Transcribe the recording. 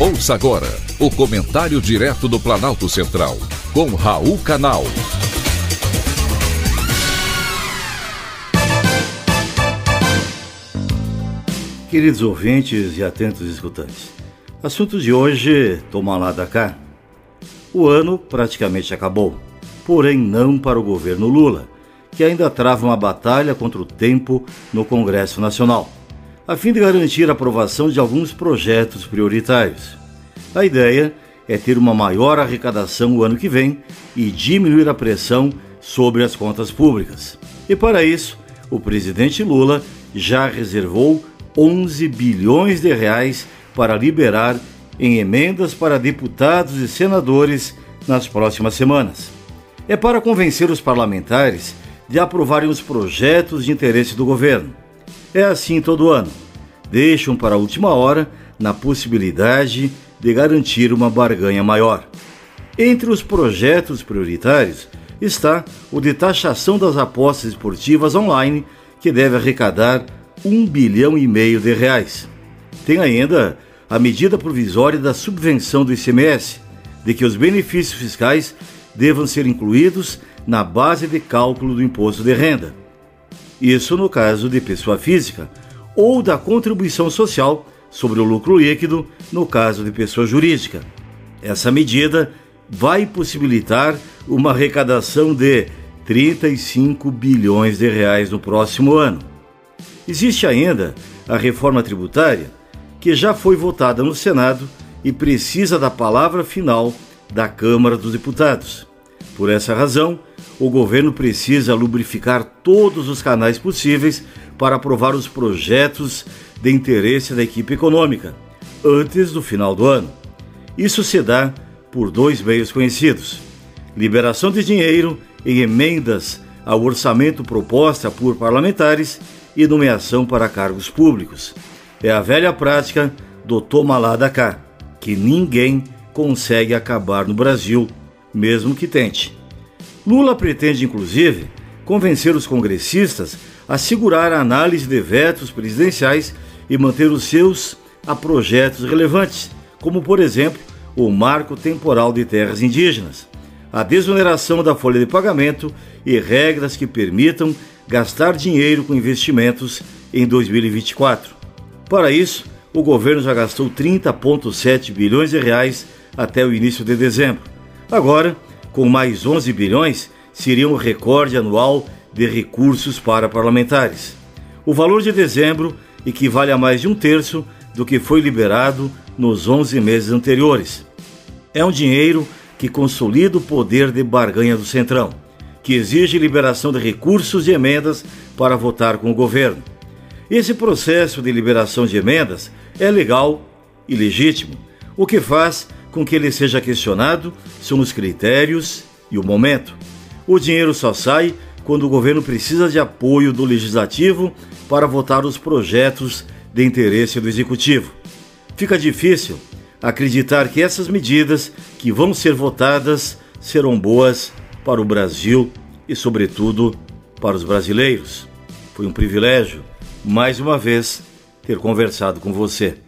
Ouça agora o comentário direto do Planalto Central, com Raul Canal. Queridos ouvintes e atentos escutantes, assunto de hoje, toma lá da cá. O ano praticamente acabou, porém não para o governo Lula, que ainda trava uma batalha contra o tempo no Congresso Nacional a fim de garantir a aprovação de alguns projetos prioritários. A ideia é ter uma maior arrecadação o ano que vem e diminuir a pressão sobre as contas públicas. E para isso, o presidente Lula já reservou 11 bilhões de reais para liberar em emendas para deputados e senadores nas próximas semanas. É para convencer os parlamentares de aprovarem os projetos de interesse do governo. É assim todo ano. Deixam para a última hora na possibilidade de garantir uma barganha maior. Entre os projetos prioritários está o de taxação das apostas esportivas online, que deve arrecadar um bilhão e meio de reais. Tem ainda a medida provisória da subvenção do ICMS, de que os benefícios fiscais devam ser incluídos na base de cálculo do imposto de renda. Isso no caso de pessoa física, ou da contribuição social sobre o lucro líquido no caso de pessoa jurídica. Essa medida vai possibilitar uma arrecadação de 35 bilhões de reais no próximo ano. Existe ainda a reforma tributária, que já foi votada no Senado e precisa da palavra final da Câmara dos Deputados. Por essa razão, o governo precisa lubrificar todos os canais possíveis para aprovar os projetos de interesse da equipe econômica antes do final do ano. Isso se dá por dois meios conhecidos: liberação de dinheiro em emendas ao orçamento proposta por parlamentares e nomeação para cargos públicos. É a velha prática do toma lá da cá, que ninguém consegue acabar no Brasil, mesmo que tente. Lula pretende, inclusive, convencer os congressistas a segurar a análise de vetos presidenciais e manter os seus a projetos relevantes, como, por exemplo, o Marco Temporal de Terras Indígenas, a desoneração da folha de pagamento e regras que permitam gastar dinheiro com investimentos em 2024. Para isso, o governo já gastou 30,7 bilhões de reais até o início de dezembro. Agora, com mais 11 bilhões, seria um recorde anual de recursos para parlamentares. O valor de dezembro equivale a mais de um terço do que foi liberado nos 11 meses anteriores. É um dinheiro que consolida o poder de barganha do Centrão, que exige liberação de recursos e emendas para votar com o governo. Esse processo de liberação de emendas é legal e legítimo. O que faz com que ele seja questionado são os critérios e o momento. O dinheiro só sai quando o governo precisa de apoio do legislativo para votar os projetos de interesse do executivo. Fica difícil acreditar que essas medidas que vão ser votadas serão boas para o Brasil e, sobretudo, para os brasileiros. Foi um privilégio, mais uma vez, ter conversado com você.